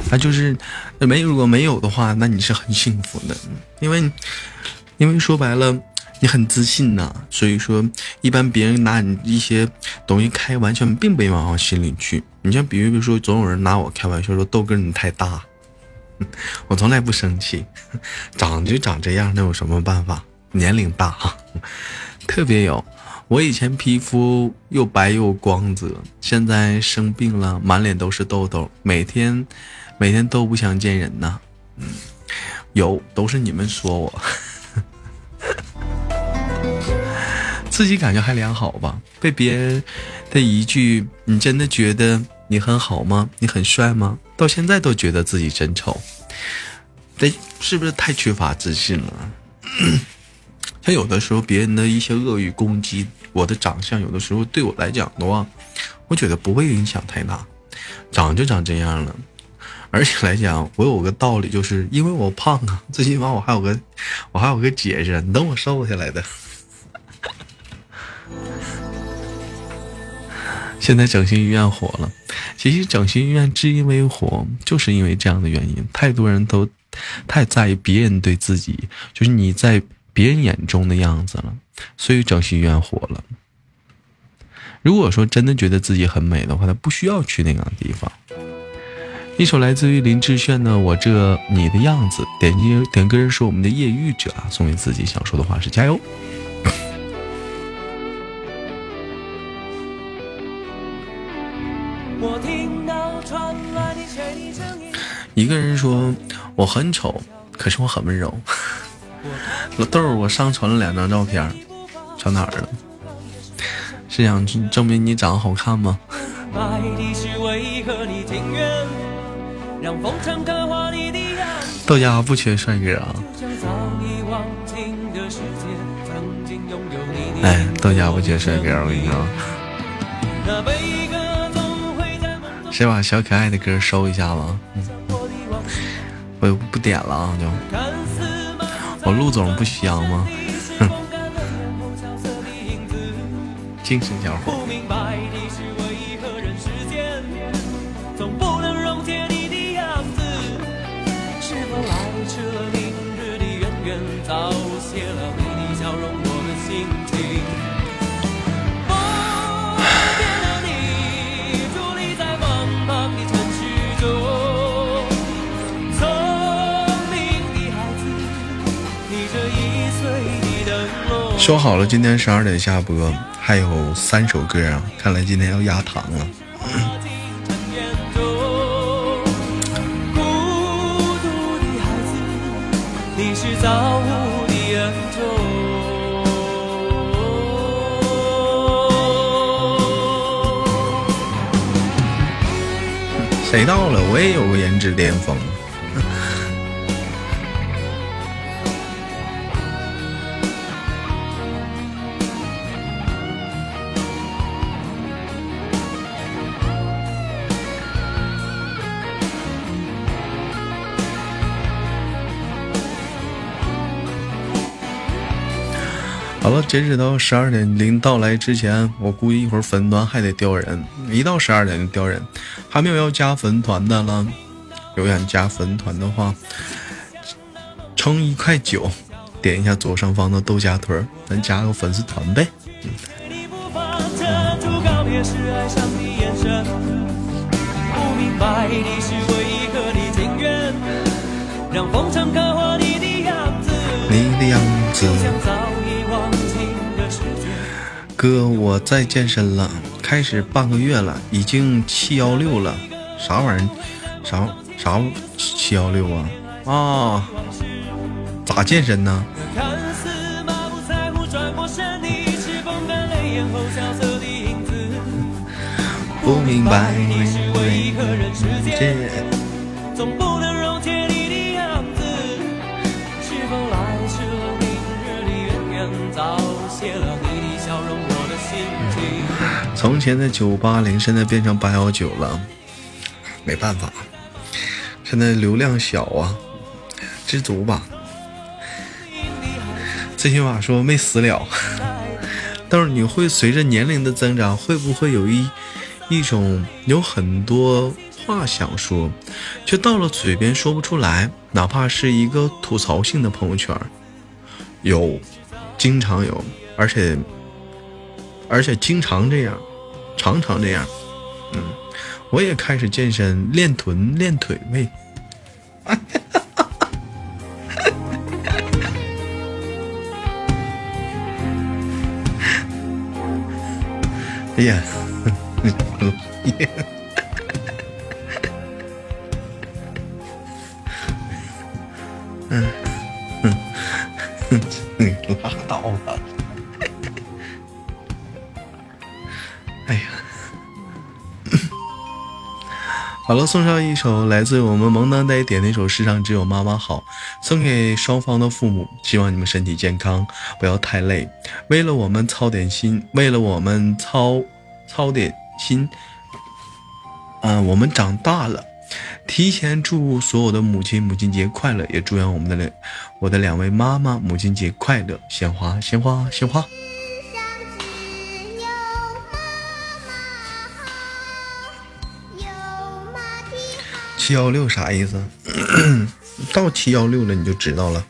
那就是，没如果没有的话，那你是很幸福的，因为，因为说白了，你很自信呐。所以说，一般别人拿你一些东西开玩笑，并不往心里去。你像比如，比如说，总有人拿我开玩笑说豆哥你太大，我从来不生气，[laughs] 长就长这样，那有什么办法？年龄大，[laughs] 特别有。我以前皮肤又白又光泽，现在生病了，满脸都是痘痘，每天每天都不想见人呐。嗯，有都是你们说我，[laughs] 自己感觉还良好吧？被别人的一句“你真的觉得你很好吗？你很帅吗？”到现在都觉得自己真丑，这是不是太缺乏自信了？像有的时候别人的一些恶语攻击我的长相，有的时候对我来讲的话，我觉得不会影响太大，长就长这样了。而且来讲，我有个道理，就是因为我胖啊，最起码我还有个我还有个解释，你等我瘦下来的。现在整形医院火了，其实整形医院之因为火，就是因为这样的原因，太多人都太在意别人对自己，就是你在。别人眼中的样子了，所以整形医院火了。如果说真的觉得自己很美的话，他不需要去那样的地方。一首来自于林志炫的《我这你的样子》，点击点歌人是我们的夜遇者啊，送给自己想说的话是加油。[laughs] 一个人说我很丑，可是我很温柔。[laughs] 老豆儿，我上传了两张照片，上哪儿了？是想证明你长得好看吗？豆家不缺帅哥啊。哎，豆家不缺帅哥，我跟你说。谁把小可爱的歌收一下子？我不点了啊，就我陆总不香吗？哼，精神小伙。说好了，今天十二点下播，还有三首歌啊！看来今天要压堂了。谁到了？我也有个颜值巅峰。了，截止到十二点零到来之前，我估计一会儿粉团还得掉人。一到十二点就掉人，还没有要加粉团的了。有想加粉团的话，充一块九，点一下左上方的豆荚腿，咱加个粉丝团呗。你的样子。哥，我在健身了，开始半个月了，已经七幺六了，啥玩意儿？啥啥七幺六啊？啊？咋健身呢？不明白为从前的九八零现在变成八幺九了，没办法，现在流量小啊，知足吧。这句话说没死了，[laughs] 但是你会随着年龄的增长，会不会有一一种有很多话想说，却到了嘴边说不出来？哪怕是一个吐槽性的朋友圈，有，经常有，而且而且经常这样。常常这样，嗯，我也开始健身，练臀，练腿喂。[laughs] 哎呀，[laughs] 嗯嗯 [laughs] 嗯，你拉倒吧。好了，送上一首来自我们萌当呆点的一首《世上只有妈妈好》，送给双方的父母，希望你们身体健康，不要太累。为了我们操点心，为了我们操操点心，啊，我们长大了。提前祝所有的母亲母亲节快乐，也祝愿我们的两我的两位妈妈母亲节快乐。鲜花，鲜花，鲜花。七幺六啥意思？[clears throat] 到七幺六了你就知道了。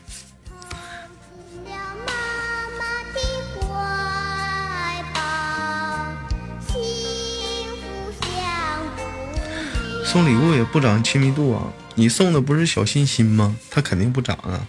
送礼物也不涨亲密度啊！你送的不是小心心吗？他肯定不涨啊。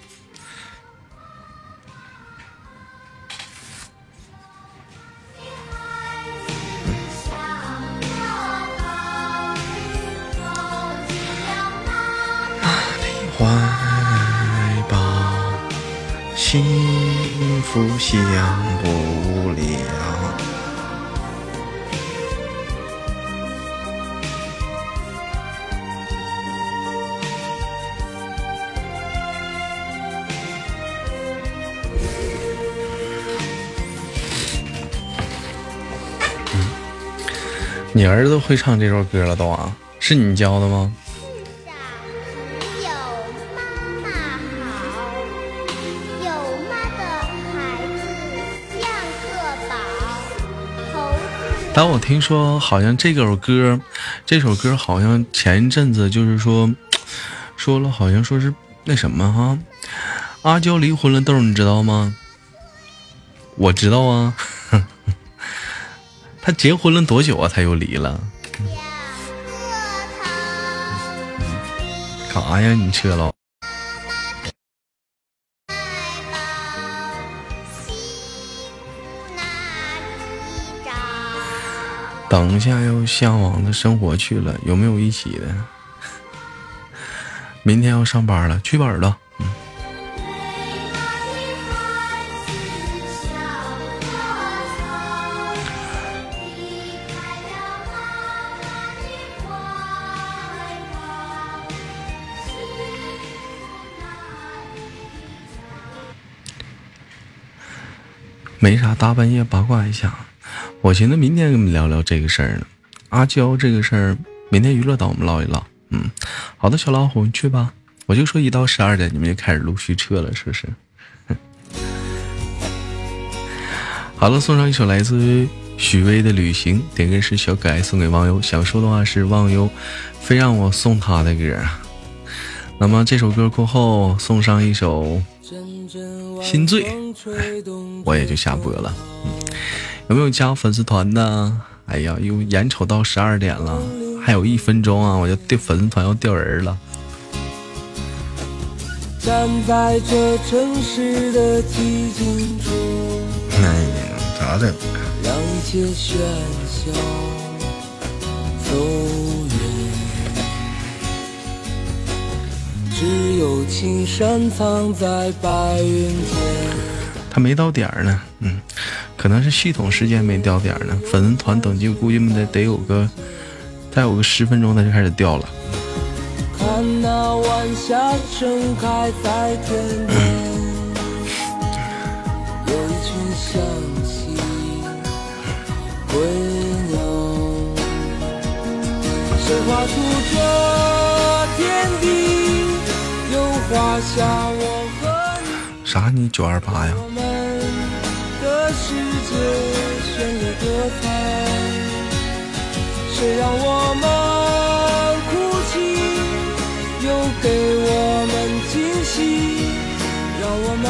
你儿子会唱这首歌了都啊？是你教的吗？但我听说好像这首歌，这首歌好像前一阵子就是说，说了好像说是那什么哈，阿娇离婚了，豆你知道吗？我知道啊，他结婚了多久啊？他又离了？干啥呀？你撤了？等一下要向往的生活去了，有没有一起的？明天要上班了，去本了。嗯。没啥，大半夜八卦一下。我寻思明天跟你们聊聊这个事儿呢，阿娇这个事儿，明天娱乐岛我们唠一唠。嗯，好的，小老虎，你去吧。我就说一到十二点，你们就开始陆续撤了，是不是？[laughs] 好了，送上一首来自于许巍的《旅行》，点歌是小可爱送给忘忧，想说的话是忘忧非让我送他的歌。那么这首歌过后，送上一首《心醉》，我也就下播了。有没有加粉丝团的？哎呀，又眼瞅到十二点了，还有一分钟啊，我就掉粉丝团要掉人了。哎呀，咋整？只有青山藏在白云间。他没到点儿呢，嗯，可能是系统时间没到点儿呢。粉丝团等级估计得得有个，再有个十分钟，他就开始掉了。啥？你九二八呀？谁让我们哭泣，又给我们惊喜，让我们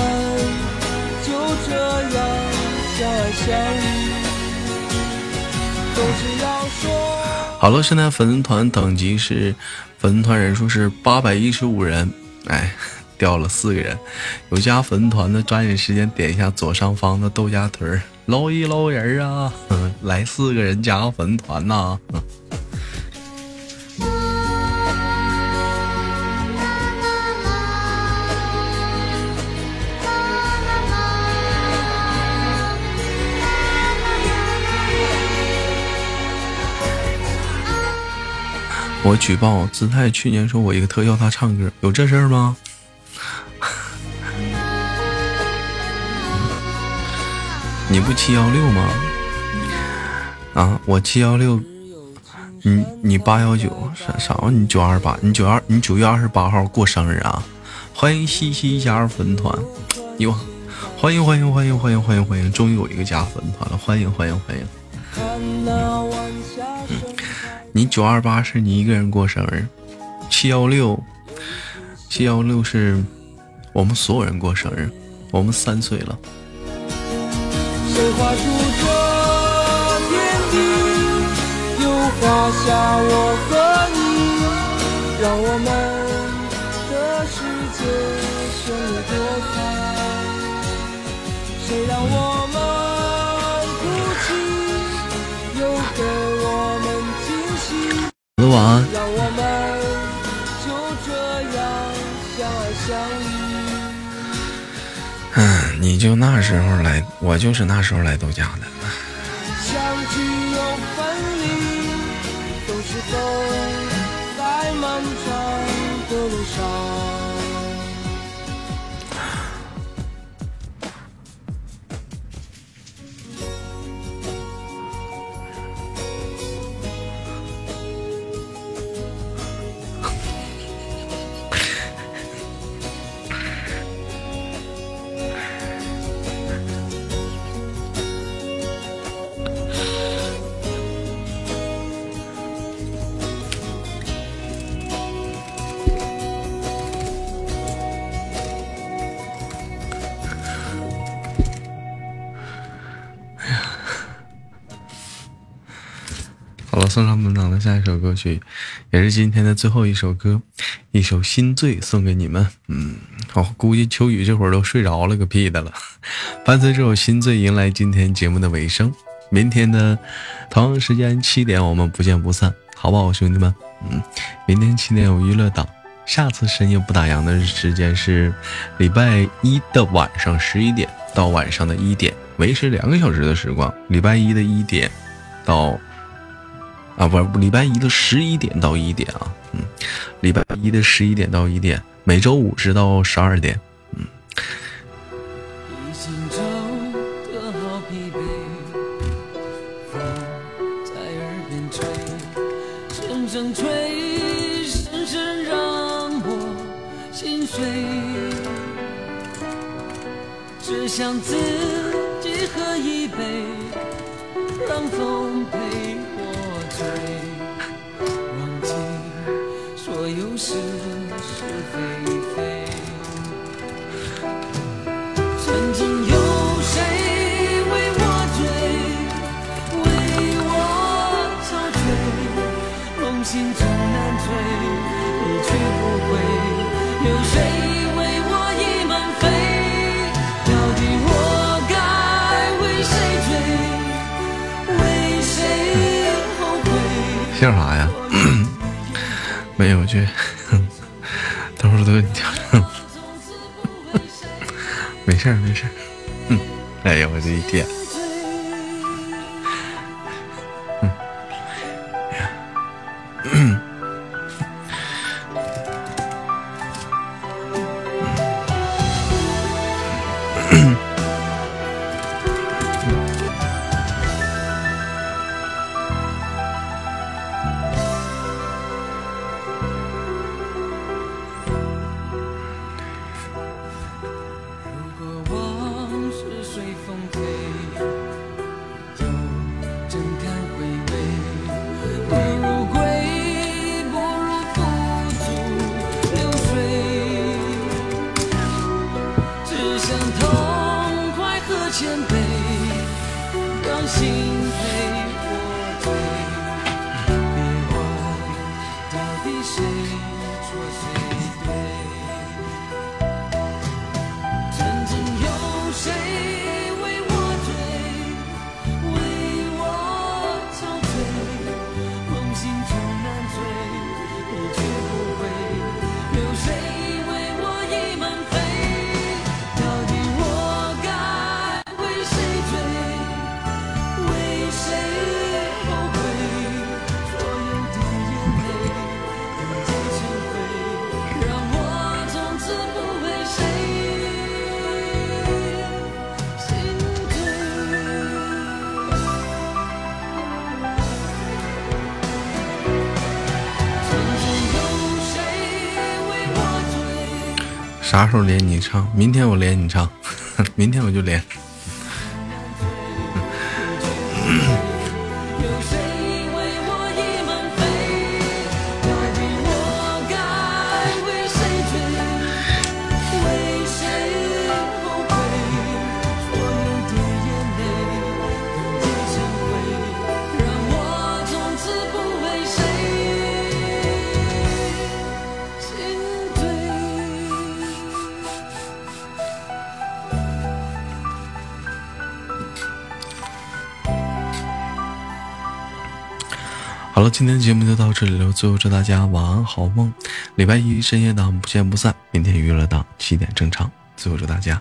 就这样相爱相依。总是要说好了，现在粉丝团等级是粉丝团人数是八百一十五人，哎。掉了四个人，有加粉团的抓紧时间点一下左上方的豆芽腿捞一捞人啊！[laughs] 来四个人加个粉团呐！[laughs] 我举报姿态去年说我一个特效他唱歌，有这事儿吗？[laughs] 你不七幺六吗？啊，我七幺六，你你八幺九啥啥？你九二八，你九二你九月二十八号过生日啊？欢迎西西加入粉团，哟，欢迎欢迎欢迎欢迎欢迎欢迎！终于有一个加粉团了，欢迎欢迎欢迎！你九二八是你一个人过生日，七幺六七幺六是我们所有人过生日，我们三岁了。谁画出这天地？又画下我和你，让我们的世界绚丽多彩。谁让我你就那时候来我就是那时候来度假的。相聚又分离总是走在漫长的路上送上本档的下一首歌曲，也是今天的最后一首歌，一首《心醉》送给你们。嗯，好，估计秋雨这会儿都睡着了个屁的了。[laughs] 伴随这首《心醉》，迎来今天节目的尾声。明天的同样时间七点，我们不见不散，好不好，兄弟们？嗯，明天七点有娱乐档，下次深夜不打烊的时间是礼拜一的晚上十一点到晚上的一点，维持两个小时的时光。礼拜一的一点到。啊，不是礼拜一的十一点到一点啊，嗯，礼拜一的十一点到一点，每周五是到十二点，嗯。只想自姓啥呀？[clears throat] 没有去，等会儿都给你调整。[laughs] 没事儿，没事儿。[laughs] 哎呀，我这一天。啥时候连你唱？明天我连你唱，[laughs] 明天我就连。今天节目就到这里了。最后祝大家晚安，好梦。礼拜一深夜档不见不散，明天娱乐档七点正常。最后祝大家，